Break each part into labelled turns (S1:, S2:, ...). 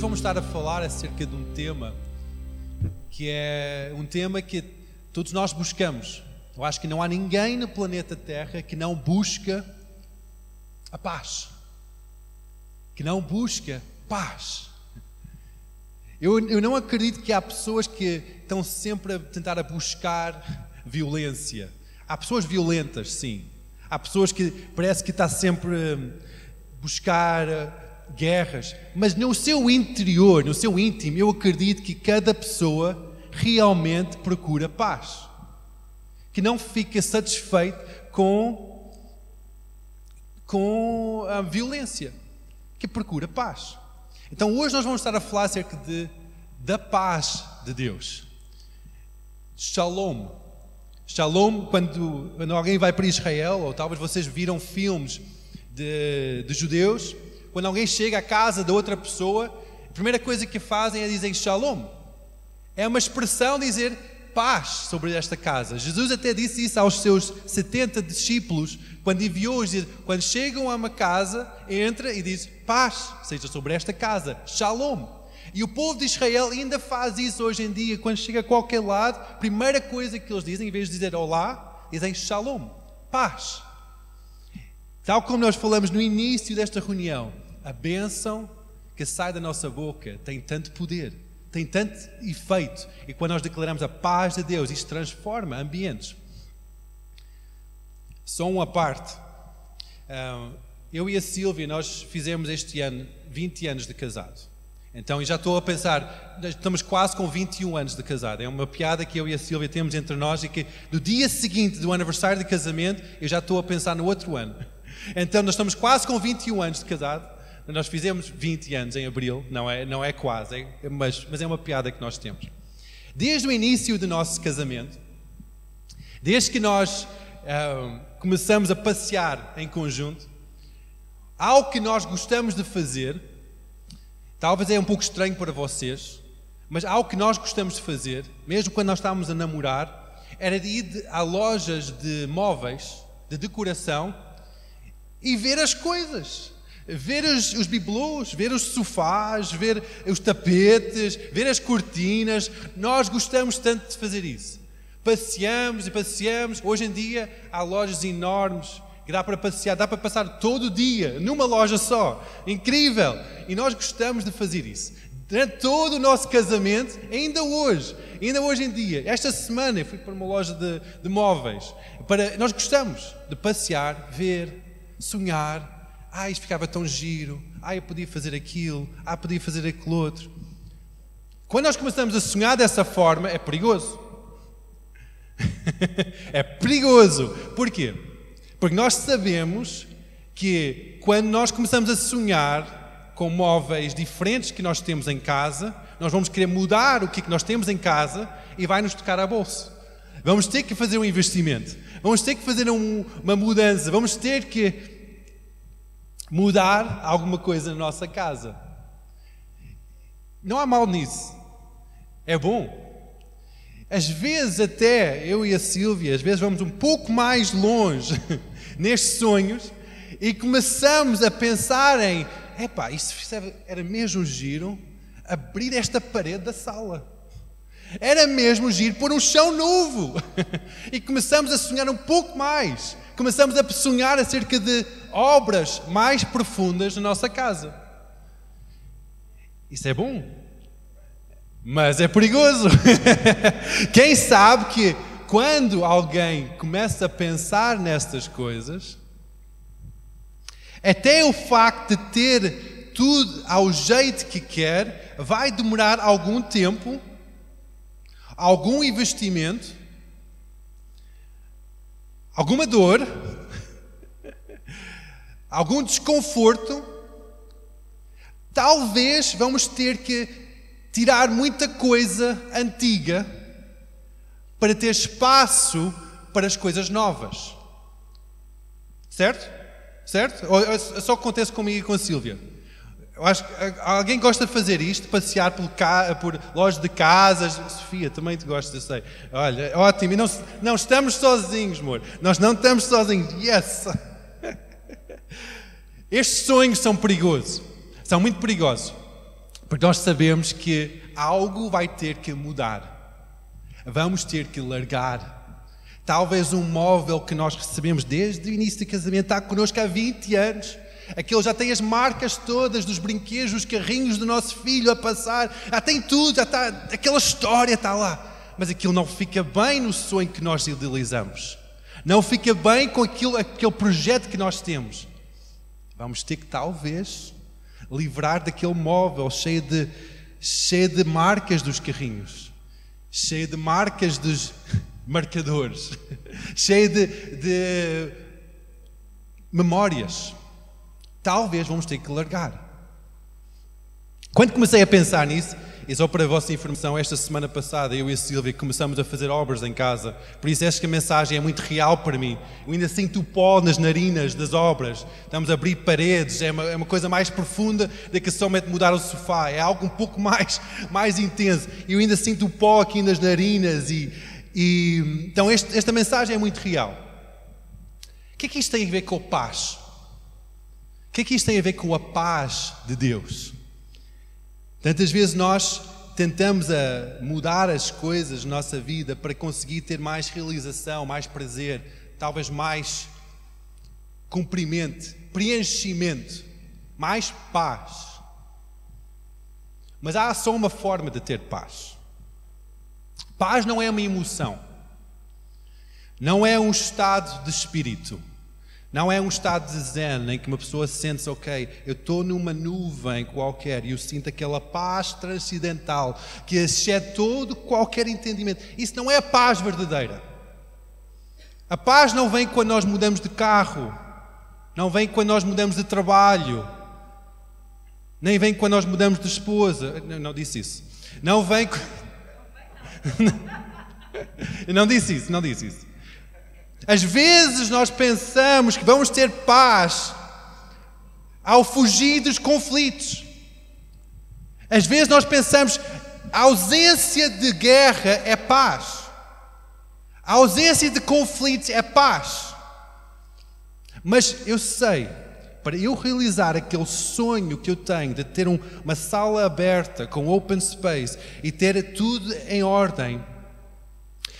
S1: hoje vamos estar a falar acerca de um tema que é um tema que todos nós buscamos. Eu acho que não há ninguém no planeta Terra que não busca a paz, que não busca paz. Eu, eu não acredito que há pessoas que estão sempre a tentar a buscar violência. Há pessoas violentas, sim. Há pessoas que parece que está sempre a buscar guerras, mas no seu interior, no seu íntimo, eu acredito que cada pessoa realmente procura paz. Que não fica satisfeito com, com a violência, que procura paz. Então hoje nós vamos estar a falar acerca de, da paz de Deus. Shalom. Shalom, quando, quando alguém vai para Israel, ou talvez vocês viram filmes de, de judeus, quando alguém chega à casa da outra pessoa, a primeira coisa que fazem é dizer shalom. É uma expressão dizer paz sobre esta casa. Jesus até disse isso aos seus 70 discípulos, quando enviou-os, quando chegam a uma casa, entra e diz paz seja sobre esta casa, shalom. E o povo de Israel ainda faz isso hoje em dia, quando chega a qualquer lado, a primeira coisa que eles dizem, em vez de dizer olá, dizem shalom, paz. Tal como nós falamos no início desta reunião, a bênção que sai da nossa boca tem tanto poder, tem tanto efeito. E quando nós declaramos a paz de Deus, isto transforma ambientes. Só uma parte. Eu e a Silvia, nós fizemos este ano 20 anos de casado. Então, já estou a pensar, estamos quase com 21 anos de casado. É uma piada que eu e a Silvia temos entre nós e que no dia seguinte do aniversário de casamento, eu já estou a pensar no outro ano. Então, nós estamos quase com 21 anos de casado. Nós fizemos 20 anos em abril, não é, não é quase, é, mas, mas é uma piada que nós temos. Desde o início do nosso casamento, desde que nós uh, começamos a passear em conjunto, algo que nós gostamos de fazer, talvez é um pouco estranho para vocês, mas algo que nós gostamos de fazer, mesmo quando nós estávamos a namorar, era de ir a lojas de móveis, de decoração, e ver as coisas. Ver os, os bibelôs, ver os sofás, ver os tapetes, ver as cortinas. Nós gostamos tanto de fazer isso. Passeamos e passeamos. Hoje em dia há lojas enormes que dá para passear, dá para passar todo o dia numa loja só. Incrível! E nós gostamos de fazer isso. Durante todo o nosso casamento, ainda hoje, ainda hoje em dia, esta semana eu fui para uma loja de, de móveis. Para, nós gostamos de passear, ver, sonhar. Ah, isto ficava tão giro. Ah, eu podia fazer aquilo. Ah, podia fazer aquilo outro. Quando nós começamos a sonhar dessa forma, é perigoso. é perigoso. Porquê? Porque nós sabemos que quando nós começamos a sonhar com móveis diferentes que nós temos em casa, nós vamos querer mudar o que nós temos em casa e vai nos tocar a bolsa. Vamos ter que fazer um investimento. Vamos ter que fazer um, uma mudança. Vamos ter que mudar alguma coisa na nossa casa. Não há mal nisso. É bom. Às vezes, até eu e a Silvia, às vezes vamos um pouco mais longe nestes sonhos e começamos a pensar em: epá, isso era mesmo giro abrir esta parede da sala. Era mesmo giro pôr um chão novo. e começamos a sonhar um pouco mais. Começamos a sonhar acerca de obras mais profundas na nossa casa. Isso é bom. Mas é perigoso. Quem sabe que quando alguém começa a pensar nestas coisas, até o facto de ter tudo ao jeito que quer, vai demorar algum tempo algum investimento, alguma dor, algum desconforto, talvez vamos ter que tirar muita coisa antiga para ter espaço para as coisas novas. Certo? Certo? Ou só acontece comigo e com a Sílvia? Eu acho que alguém gosta de fazer isto, passear por, por lojas de casas. Sofia, também te gosta, eu sei. Olha, ótimo. E não, não estamos sozinhos, amor. Nós não estamos sozinhos. Yes! Estes sonhos são perigosos. São muito perigosos. Porque nós sabemos que algo vai ter que mudar. Vamos ter que largar. Talvez um móvel que nós recebemos desde o início do casamento está connosco há 20 anos. Aquele já tem as marcas todas dos brinquedos, dos carrinhos do nosso filho a passar. Já tem tudo, já está, aquela história está lá. Mas aquilo não fica bem no sonho que nós idealizamos. Não fica bem com aquilo, aquele projeto que nós temos. Vamos ter que, talvez, livrar daquele móvel cheio de, cheio de marcas dos carrinhos, cheio de marcas dos marcadores, cheio de, de memórias. Talvez vamos ter que largar. Quando comecei a pensar nisso, e só para a vossa informação, esta semana passada eu e a Silvia começamos a fazer obras em casa. Por isso esta mensagem é muito real para mim. Eu ainda sinto o pó nas narinas das obras. Estamos a abrir paredes, é uma, é uma coisa mais profunda do que somente mudar o sofá. É algo um pouco mais, mais intenso. Eu ainda sinto o pó aqui nas narinas. E, e então este, esta mensagem é muito real. O que é que isto tem a ver com a paz? O que é que isto tem a ver com a paz de Deus? Tantas vezes nós tentamos a mudar as coisas na nossa vida para conseguir ter mais realização, mais prazer, talvez mais cumprimento, preenchimento, mais paz. Mas há só uma forma de ter paz. Paz não é uma emoção, não é um estado de espírito. Não é um estado de zen em que uma pessoa sente-se, ok, eu estou numa nuvem qualquer e eu sinto aquela paz transcendental que excede todo qualquer entendimento. Isso não é a paz verdadeira. A paz não vem quando nós mudamos de carro, não vem quando nós mudamos de trabalho, nem vem quando nós mudamos de esposa. Não, não disse isso. Não vem. não disse isso, não disse isso. Às vezes nós pensamos que vamos ter paz ao fugir dos conflitos. Às vezes nós pensamos a ausência de guerra é paz. A ausência de conflitos é paz. Mas eu sei, para eu realizar aquele sonho que eu tenho de ter um, uma sala aberta com open space e ter tudo em ordem,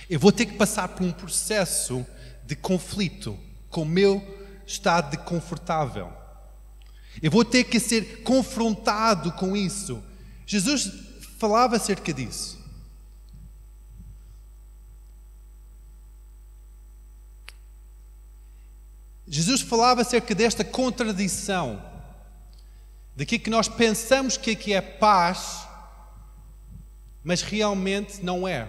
S1: eu vou ter que passar por um processo de conflito com o meu estado de confortável. Eu vou ter que ser confrontado com isso. Jesus falava acerca disso. Jesus falava acerca desta contradição, de que nós pensamos que é paz, mas realmente não é.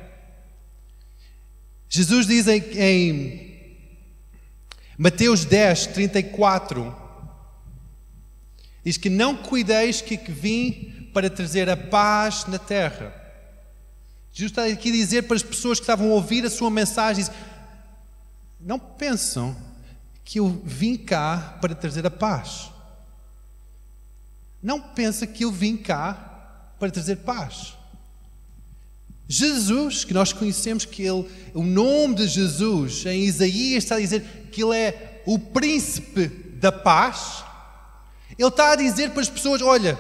S1: Jesus diz em, em Mateus 10, 34 diz que não cuideis que, que vim para trazer a paz na terra. Jesus está aqui a dizer para as pessoas que estavam a ouvir a sua mensagem: não pensam que eu vim cá para trazer a paz. Não pensa que eu vim cá para trazer paz. Jesus, que nós conhecemos que ele, o nome de Jesus em Isaías está a dizer que ele é o príncipe da paz. Ele está a dizer para as pessoas: olha,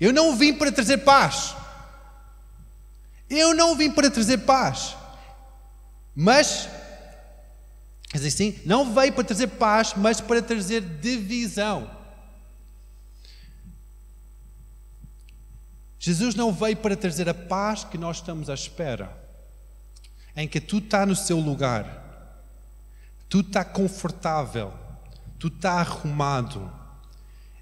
S1: eu não vim para trazer paz. Eu não vim para trazer paz. Mas, quer dizer assim, não veio para trazer paz, mas para trazer divisão. Jesus não veio para trazer a paz que nós estamos à espera, em que tudo está no seu lugar, tudo está confortável, tudo está arrumado.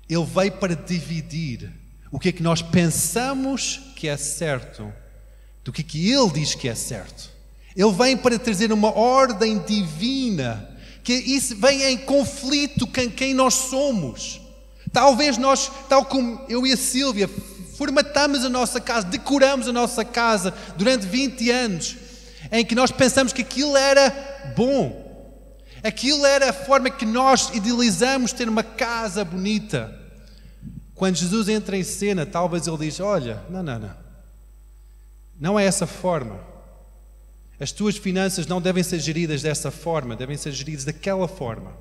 S1: Ele veio para dividir o que é que nós pensamos que é certo do que, é que Ele diz que é certo. Ele vem para trazer uma ordem divina, que isso vem em conflito com quem nós somos. Talvez nós, tal como eu e a Sílvia, formatamos a nossa casa, decoramos a nossa casa durante 20 anos, em que nós pensamos que aquilo era bom, aquilo era a forma que nós idealizamos ter uma casa bonita. Quando Jesus entra em cena, talvez ele diz: Olha, não, não, não, não é essa forma. As tuas finanças não devem ser geridas dessa forma, devem ser geridas daquela forma.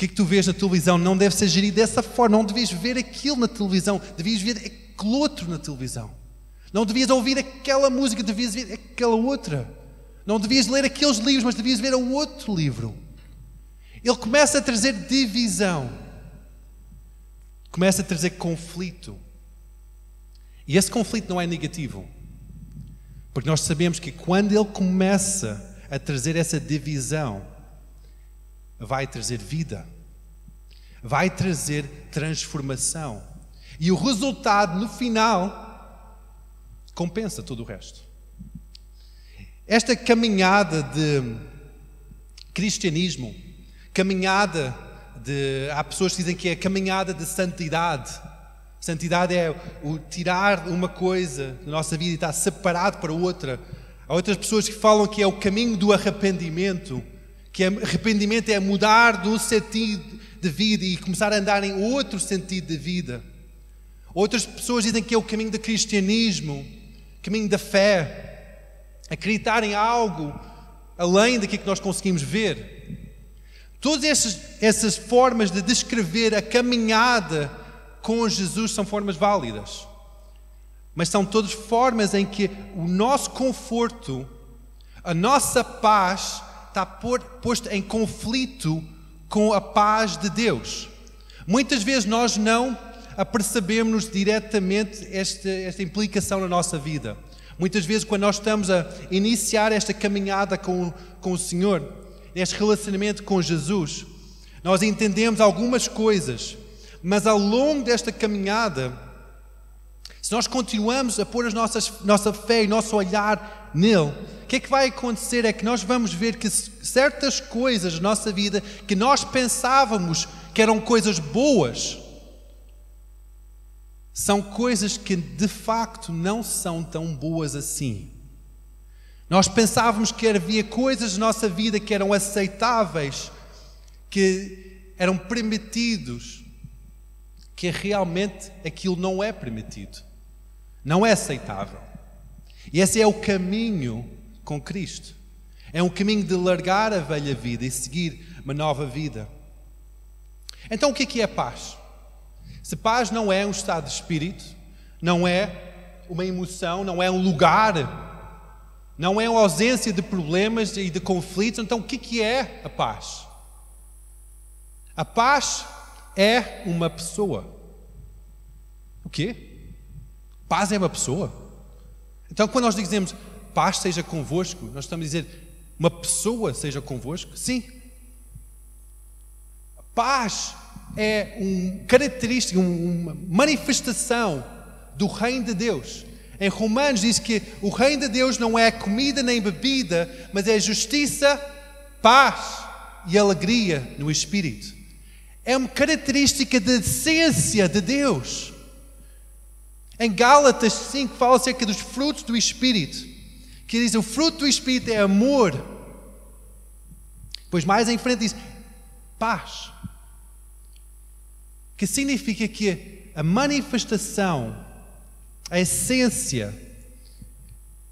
S1: Que é que tu vês na televisão não deve ser gerido dessa forma. Não devias ver aquilo na televisão, devias ver aquele outro na televisão. Não devias ouvir aquela música, devias ver aquela outra. Não devias ler aqueles livros, mas devias ver o outro livro. Ele começa a trazer divisão, começa a trazer conflito. E esse conflito não é negativo, porque nós sabemos que quando ele começa a trazer essa divisão, vai trazer vida, vai trazer transformação. E o resultado, no final, compensa todo o resto. Esta caminhada de cristianismo, caminhada de. Há pessoas que dizem que é caminhada de santidade. Santidade é o tirar uma coisa da nossa vida e estar separado para outra. Há outras pessoas que falam que é o caminho do arrependimento que arrependimento é mudar do sentido de vida e começar a andar em outro sentido de vida. Outras pessoas dizem que é o caminho do cristianismo, caminho da fé, acreditar em algo além daquilo que nós conseguimos ver. Todas essas, essas formas de descrever a caminhada com Jesus são formas válidas, mas são todas formas em que o nosso conforto, a nossa paz, está posto em conflito com a paz de Deus. Muitas vezes nós não apercebemos diretamente esta, esta implicação na nossa vida. Muitas vezes, quando nós estamos a iniciar esta caminhada com, com o Senhor, este relacionamento com Jesus, nós entendemos algumas coisas, mas ao longo desta caminhada, se nós continuamos a pôr a nossas, nossa fé e nosso olhar nele, o que é que vai acontecer? É que nós vamos ver que certas coisas na nossa vida que nós pensávamos que eram coisas boas, são coisas que de facto não são tão boas assim. Nós pensávamos que havia coisas na nossa vida que eram aceitáveis, que eram permitidos, que realmente aquilo não é permitido. Não é aceitável. E esse é o caminho com Cristo. É um caminho de largar a velha vida e seguir uma nova vida. Então, o que é, é paz? Se paz não é um estado de espírito, não é uma emoção, não é um lugar, não é uma ausência de problemas e de conflitos, então o que é a paz? A paz é uma pessoa. O quê? Paz é uma pessoa. Então, quando nós dizemos paz seja convosco, nós estamos a dizer uma pessoa seja convosco? Sim. Paz é uma característica, uma manifestação do reino de Deus. Em Romanos diz que o reino de Deus não é comida nem bebida, mas é justiça, paz e alegria no Espírito. É uma característica da essência de Deus. Em Gálatas 5 fala acerca dos frutos do Espírito, que diz o fruto do Espírito é amor. Pois mais em frente diz paz, que significa que a manifestação, a essência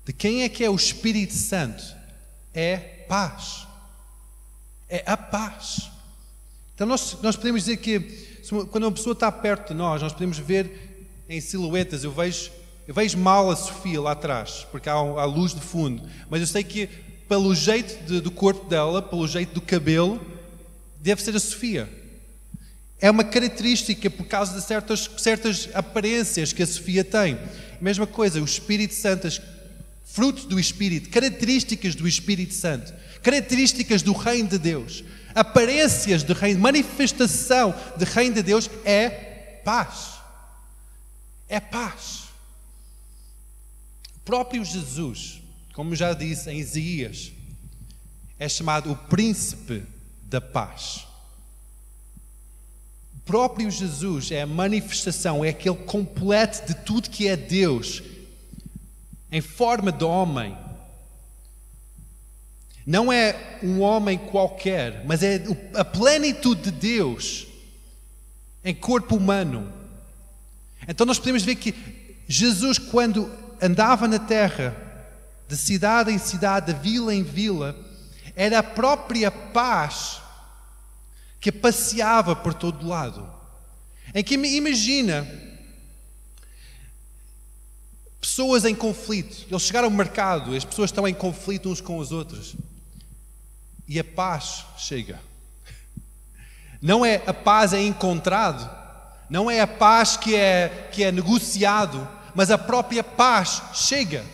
S1: de quem é que é o Espírito Santo é paz. É a paz. Então nós, nós podemos dizer que quando uma pessoa está perto de nós, nós podemos ver em silhuetas, eu vejo, eu vejo mal a Sofia lá atrás, porque há, há luz de fundo, mas eu sei que pelo jeito de, do corpo dela, pelo jeito do cabelo, deve ser a Sofia. É uma característica por causa de certas, certas aparências que a Sofia tem. Mesma coisa, o Espírito Santo, frutos do Espírito, características do Espírito Santo, características do Reino de Deus, aparências do Reino, manifestação do Reino de Deus é paz é paz. O próprio Jesus, como já disse em Isaías, é chamado o príncipe da paz. O próprio Jesus é a manifestação, é aquele completo de tudo que é Deus, em forma de homem. Não é um homem qualquer, mas é a plenitude de Deus em corpo humano. Então nós podemos ver que Jesus, quando andava na terra, de cidade em cidade, de vila em vila, era a própria paz que passeava por todo lado. Em que imagina pessoas em conflito. Eles chegaram ao mercado, as pessoas estão em conflito uns com os outros. E a paz chega. Não é a paz é encontrado, não é a paz que é, que é negociado, mas a própria paz chega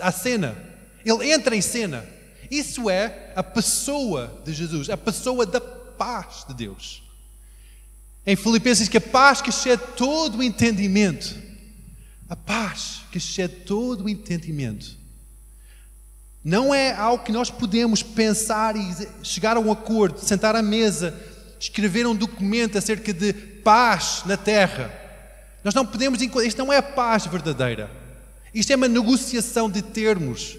S1: à cena. Ele entra em cena. Isso é a pessoa de Jesus, a pessoa da paz de Deus. Em Filipenses que a paz que excede todo o entendimento, a paz que excede todo o entendimento, não é algo que nós podemos pensar e chegar a um acordo, sentar à mesa, escrever um documento acerca de paz na terra. Nós não podemos encontrar, isto não é a paz verdadeira. Isto é uma negociação de termos,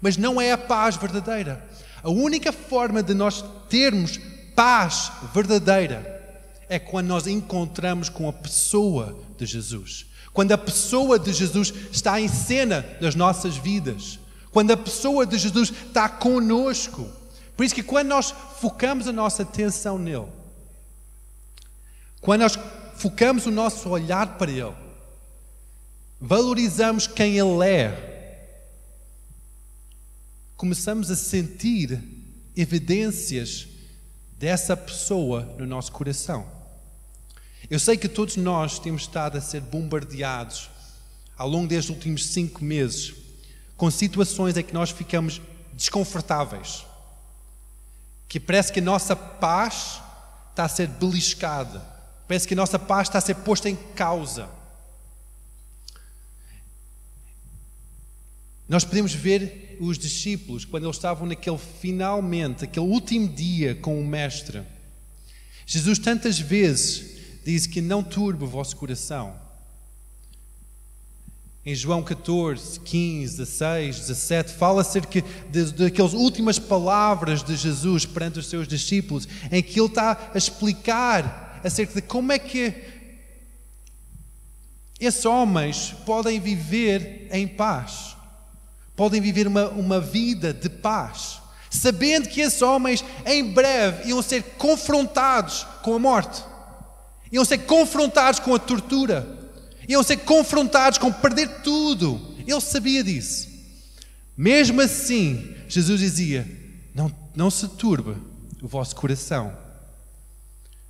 S1: mas não é a paz verdadeira. A única forma de nós termos paz verdadeira é quando nós encontramos com a pessoa de Jesus. Quando a pessoa de Jesus está em cena das nossas vidas. Quando a pessoa de Jesus está conosco. Por isso que quando nós focamos a nossa atenção nele, quando nós focamos o nosso olhar para ele, valorizamos quem ele é, começamos a sentir evidências dessa pessoa no nosso coração. Eu sei que todos nós temos estado a ser bombardeados ao longo destes últimos cinco meses com situações em que nós ficamos desconfortáveis, que parece que a nossa paz está a ser beliscada, parece que a nossa paz está a ser posta em causa. Nós podemos ver os discípulos quando eles estavam naquele finalmente, aquele último dia com o Mestre. Jesus tantas vezes diz que não turbe o vosso coração. Em João 14, 15, 16, 17, fala acerca daquelas últimas palavras de Jesus perante os seus discípulos, em que ele está a explicar acerca de como é que esses homens podem viver em paz podem viver uma, uma vida de paz, sabendo que esses homens em breve iam ser confrontados com a morte, iam ser confrontados com a tortura, iam ser confrontados com perder tudo. Ele sabia disso. Mesmo assim, Jesus dizia: Não, não se turbe o vosso coração,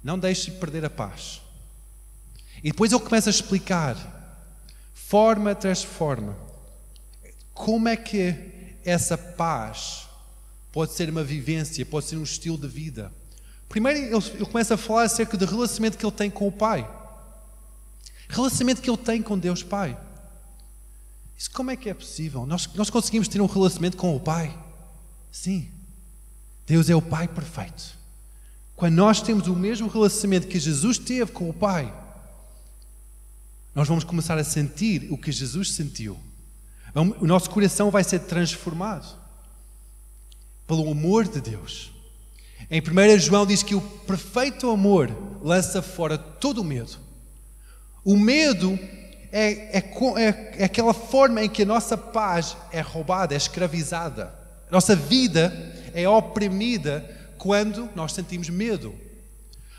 S1: não deixe de perder a paz. E depois ele começa a explicar, forma tras forma, como é que essa paz pode ser uma vivência, pode ser um estilo de vida? Primeiro, ele, começa a falar acerca do relacionamento que ele tem com o Pai. Relacionamento que ele tem com Deus Pai. Isso como é que é possível? Nós, nós conseguimos ter um relacionamento com o Pai? Sim. Deus é o Pai perfeito. Quando nós temos o mesmo relacionamento que Jesus teve com o Pai, nós vamos começar a sentir o que Jesus sentiu. O nosso coração vai ser transformado pelo amor de Deus. Em 1 João diz que o perfeito amor lança fora todo o medo. O medo é, é, é, é, aquela forma em que a nossa paz é roubada, é escravizada. Nossa vida é oprimida quando nós sentimos medo.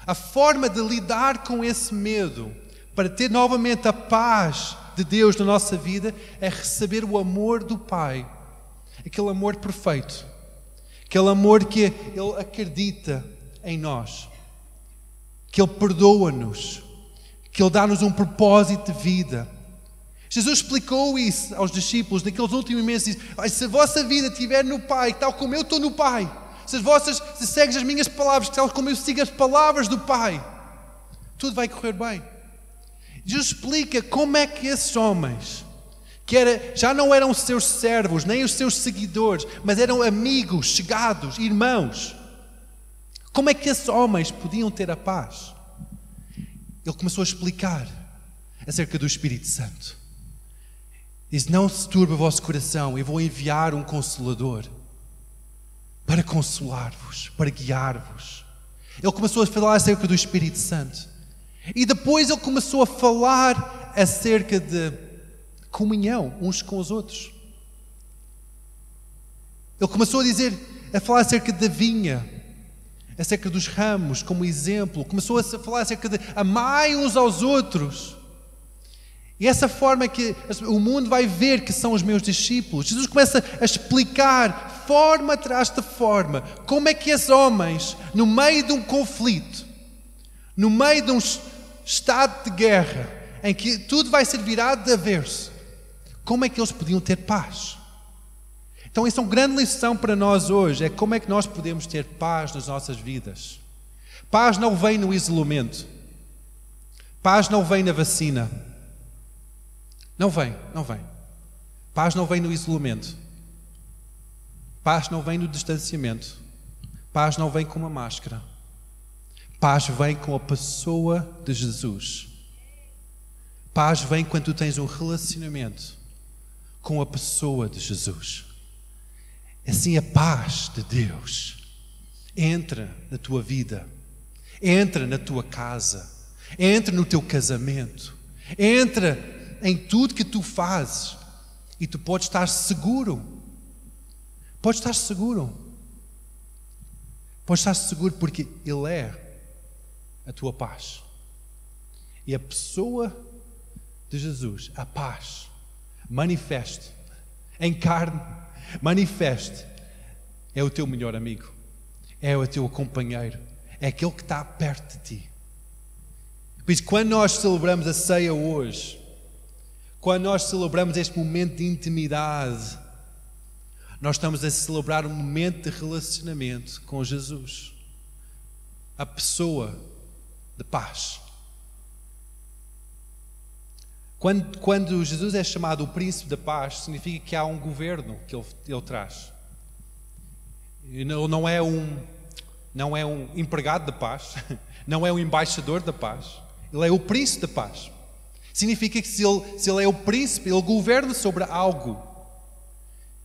S1: A forma de lidar com esse medo, para ter novamente a paz de Deus na nossa vida é receber o amor do Pai, aquele amor perfeito, aquele amor que Ele acredita em nós, que Ele perdoa-nos, que Ele dá-nos um propósito de vida. Jesus explicou isso aos discípulos naqueles últimos meses. Se a vossa vida estiver no Pai, tal como eu estou no Pai, se as vossas, se segues as minhas palavras, tal como eu sigo as palavras do Pai, tudo vai correr bem. Jesus explica como é que esses homens, que era, já não eram os seus servos, nem os seus seguidores, mas eram amigos, chegados, irmãos, como é que esses homens podiam ter a paz? Ele começou a explicar acerca do Espírito Santo. Diz: Não se turbe o vosso coração, eu vou enviar um consolador para consolar-vos, para guiar-vos. Ele começou a falar acerca do Espírito Santo. E depois ele começou a falar acerca de comunhão uns com os outros. Ele começou a dizer, a falar acerca da vinha, acerca dos ramos como exemplo, começou a falar acerca de amai uns aos outros. E essa forma que o mundo vai ver que são os meus discípulos. Jesus começa a explicar, forma atrás de forma, como é que esses homens, no meio de um conflito, no meio de um estado de guerra, em que tudo vai ser virado de avesso, como é que eles podiam ter paz? Então, isso é uma grande lição para nós hoje: é como é que nós podemos ter paz nas nossas vidas. Paz não vem no isolamento, paz não vem na vacina. Não vem, não vem. Paz não vem no isolamento. Paz não vem no distanciamento. Paz não vem com uma máscara. Paz vem com a pessoa de Jesus. Paz vem quando tu tens um relacionamento com a pessoa de Jesus. Assim a paz de Deus entra na tua vida, entra na tua casa, entra no teu casamento, entra em tudo que tu fazes e tu podes estar seguro. Podes estar seguro. Podes estar seguro porque Ele é a tua paz. E a pessoa de Jesus, a paz, manifeste em carne Manifeste. É o teu melhor amigo. É o teu companheiro. É aquele que está perto de ti. Por isso, quando nós celebramos a ceia hoje, quando nós celebramos este momento de intimidade, nós estamos a celebrar um momento de relacionamento com Jesus, a pessoa de paz. Quando, quando, Jesus é chamado o príncipe da paz, significa que há um governo que ele, ele traz. Ele não é um não é um empregado da paz, não é um embaixador da paz. Ele é o príncipe da paz. Significa que se ele, se ele é o príncipe, ele governa sobre algo.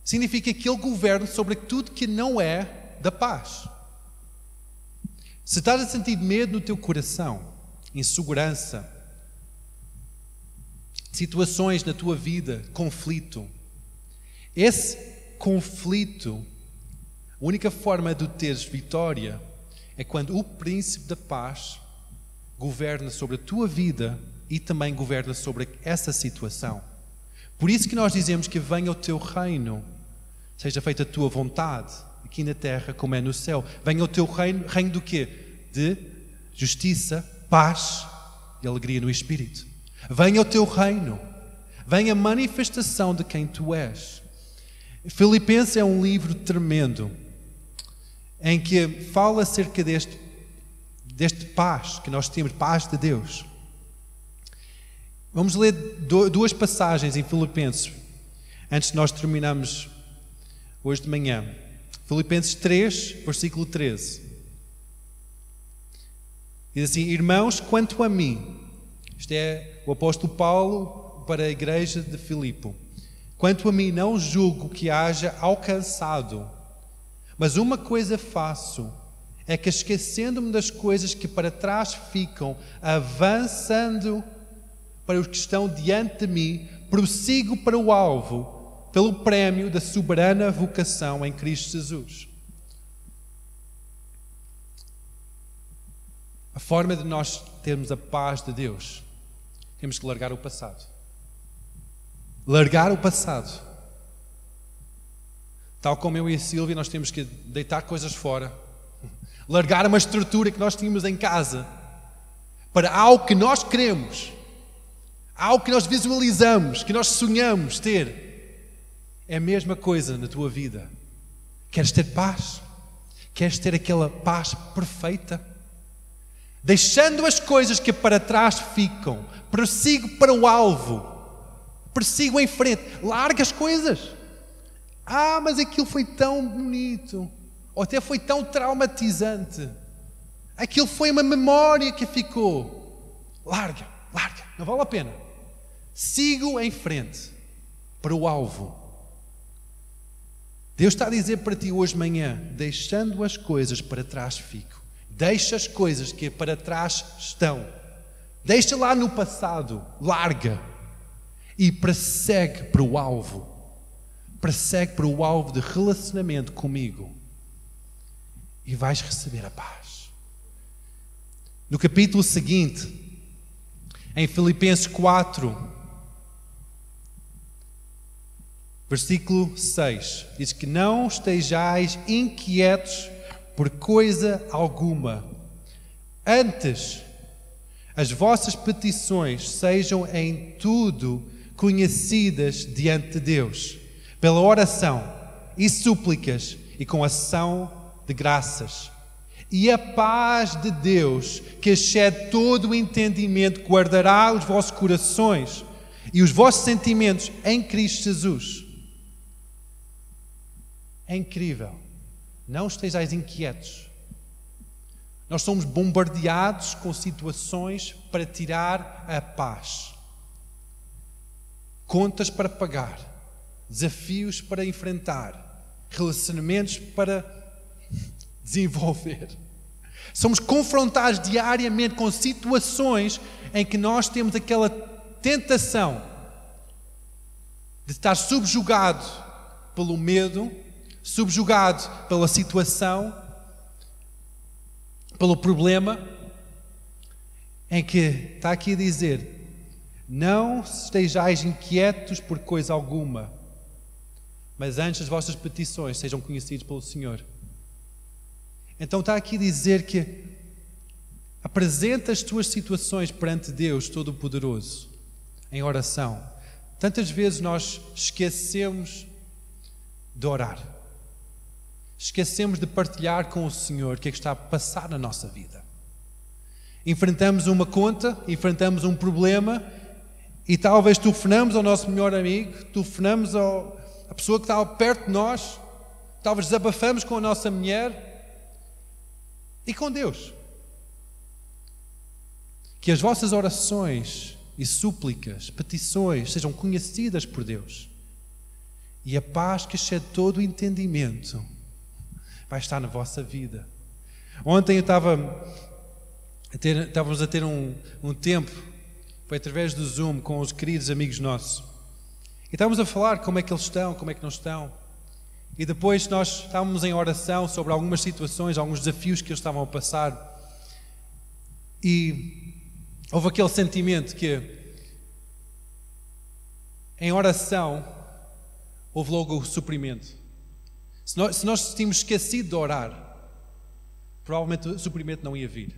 S1: Significa que ele governa sobre tudo que não é da paz. Se estás a sentir medo no teu coração, insegurança, situações na tua vida, conflito. Esse conflito, a única forma de teres vitória é quando o príncipe da paz governa sobre a tua vida e também governa sobre essa situação. Por isso que nós dizemos que venha o teu reino, seja feita a tua vontade, aqui na terra como é no céu. Venha o teu reino, reino do quê? De justiça, paz e alegria no espírito. Venha o teu reino. Venha a manifestação de quem tu és. Filipenses é um livro tremendo em que fala acerca deste, deste paz que nós temos, paz de Deus. Vamos ler duas passagens em Filipenses antes de nós terminarmos hoje de manhã. Filipenses 3, versículo 13. Diz assim: Irmãos, quanto a mim, isto é o apóstolo Paulo para a igreja de Filipe. Quanto a mim, não julgo que haja alcançado, mas uma coisa faço, é que esquecendo-me das coisas que para trás ficam, avançando para os que estão diante de mim, prossigo para o alvo, pelo prémio da soberana vocação em Cristo Jesus. A forma de nós termos a paz de Deus temos que largar o passado. Largar o passado. Tal como eu e a Silvia, nós temos que deitar coisas fora. Largar uma estrutura que nós tínhamos em casa para algo que nós queremos, algo que nós visualizamos, que nós sonhamos ter. É a mesma coisa na tua vida. Queres ter paz? Queres ter aquela paz perfeita? Deixando as coisas que para trás ficam, prossigo para o alvo, persigo em frente, larga as coisas. Ah, mas aquilo foi tão bonito, ou até foi tão traumatizante. Aquilo foi uma memória que ficou. Larga, larga, não vale a pena. Sigo em frente para o alvo. Deus está a dizer para ti hoje de manhã: deixando as coisas para trás fico. Deixa as coisas que para trás estão. Deixa lá no passado. Larga. E prossegue para o alvo. Prossegue para o alvo de relacionamento comigo. e vais receber a paz. No capítulo seguinte, em Filipenses 4, versículo 6, diz que não estejais inquietos por coisa alguma. Antes, as vossas petições sejam em tudo conhecidas diante de Deus, pela oração e súplicas e com ação de graças. E a paz de Deus, que excede todo o entendimento, guardará os vossos corações e os vossos sentimentos em Cristo Jesus. É incrível. Não estejais inquietos. Nós somos bombardeados com situações para tirar a paz. Contas para pagar, desafios para enfrentar, relacionamentos para desenvolver. Somos confrontados diariamente com situações em que nós temos aquela tentação de estar subjugado pelo medo, subjugado pela situação, pelo problema, em que está aqui a dizer: Não estejais inquietos por coisa alguma, mas antes as vossas petições sejam conhecidas pelo Senhor. Então está aqui a dizer que apresenta as tuas situações perante Deus Todo-Poderoso, em oração. Tantas vezes nós esquecemos de orar. Esquecemos de partilhar com o Senhor o que é que está a passar na nossa vida. Enfrentamos uma conta, enfrentamos um problema e talvez telefonamos ao nosso melhor amigo, telefonamos ao, à pessoa que está perto de nós, talvez desabafamos com a nossa mulher e com Deus. Que as vossas orações e súplicas, petições sejam conhecidas por Deus. E a paz que excede todo o entendimento vai estar na vossa vida. Ontem eu estava a ter, estávamos a ter um, um tempo, foi através do Zoom com os queridos amigos nossos. E estávamos a falar como é que eles estão, como é que não estão. E depois nós estávamos em oração sobre algumas situações, alguns desafios que eles estavam a passar. E houve aquele sentimento que, em oração, houve logo o suprimento. Se nós, se nós tínhamos esquecido de orar, provavelmente o suprimento não ia vir.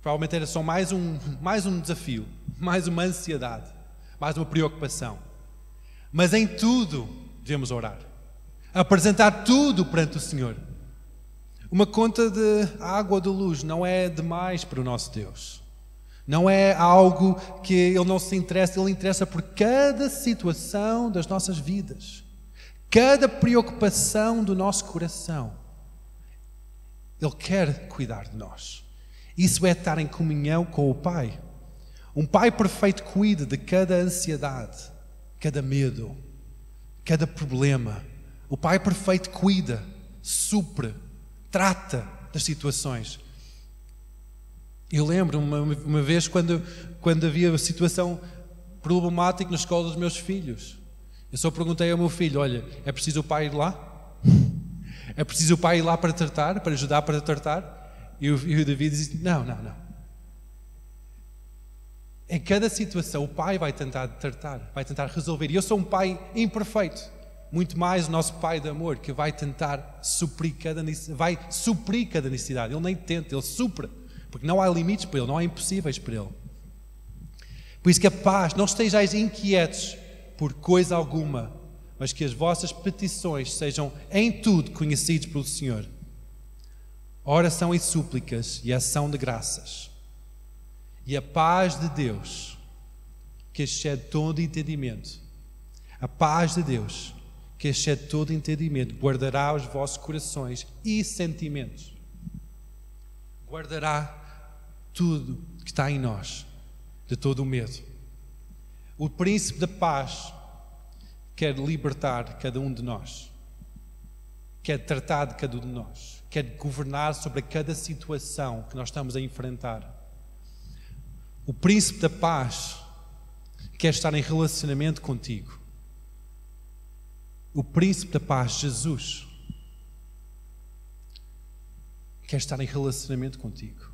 S1: Provavelmente era só mais um, mais um desafio, mais uma ansiedade, mais uma preocupação. Mas em tudo devemos orar apresentar tudo perante o Senhor. Uma conta de água de luz não é demais para o nosso Deus. Não é algo que Ele não se interessa, Ele interessa por cada situação das nossas vidas, cada preocupação do nosso coração. Ele quer cuidar de nós. Isso é estar em comunhão com o Pai. Um Pai perfeito cuida de cada ansiedade, cada medo, cada problema o Pai perfeito cuida, supre, trata das situações. Eu lembro uma, uma vez quando, quando havia situação problemática na escola dos meus filhos. Eu só perguntei ao meu filho: Olha, é preciso o pai ir lá? É preciso o pai ir lá para tratar, para ajudar para tratar? E o, e o David disse: Não, não, não. Em cada situação, o pai vai tentar tratar, vai tentar resolver. E eu sou um pai imperfeito muito mais o nosso Pai de amor que vai tentar suprir cada vai suprir cada necessidade. Ele nem tenta, ele supra, porque não há limites para ele, não há impossíveis para ele. Por isso que a paz, não estejais inquietos por coisa alguma, mas que as vossas petições sejam em tudo conhecidas pelo Senhor. Oração e súplicas e ação de graças. E a paz de Deus, que excede todo entendimento, a paz de Deus que excede todo entendimento, guardará os vossos corações e sentimentos. Guardará tudo que está em nós, de todo o medo. O príncipe da paz quer libertar cada um de nós, quer tratar de cada um de nós, quer governar sobre cada situação que nós estamos a enfrentar. O príncipe da paz quer estar em relacionamento contigo o príncipe da paz, Jesus, quer estar em relacionamento contigo.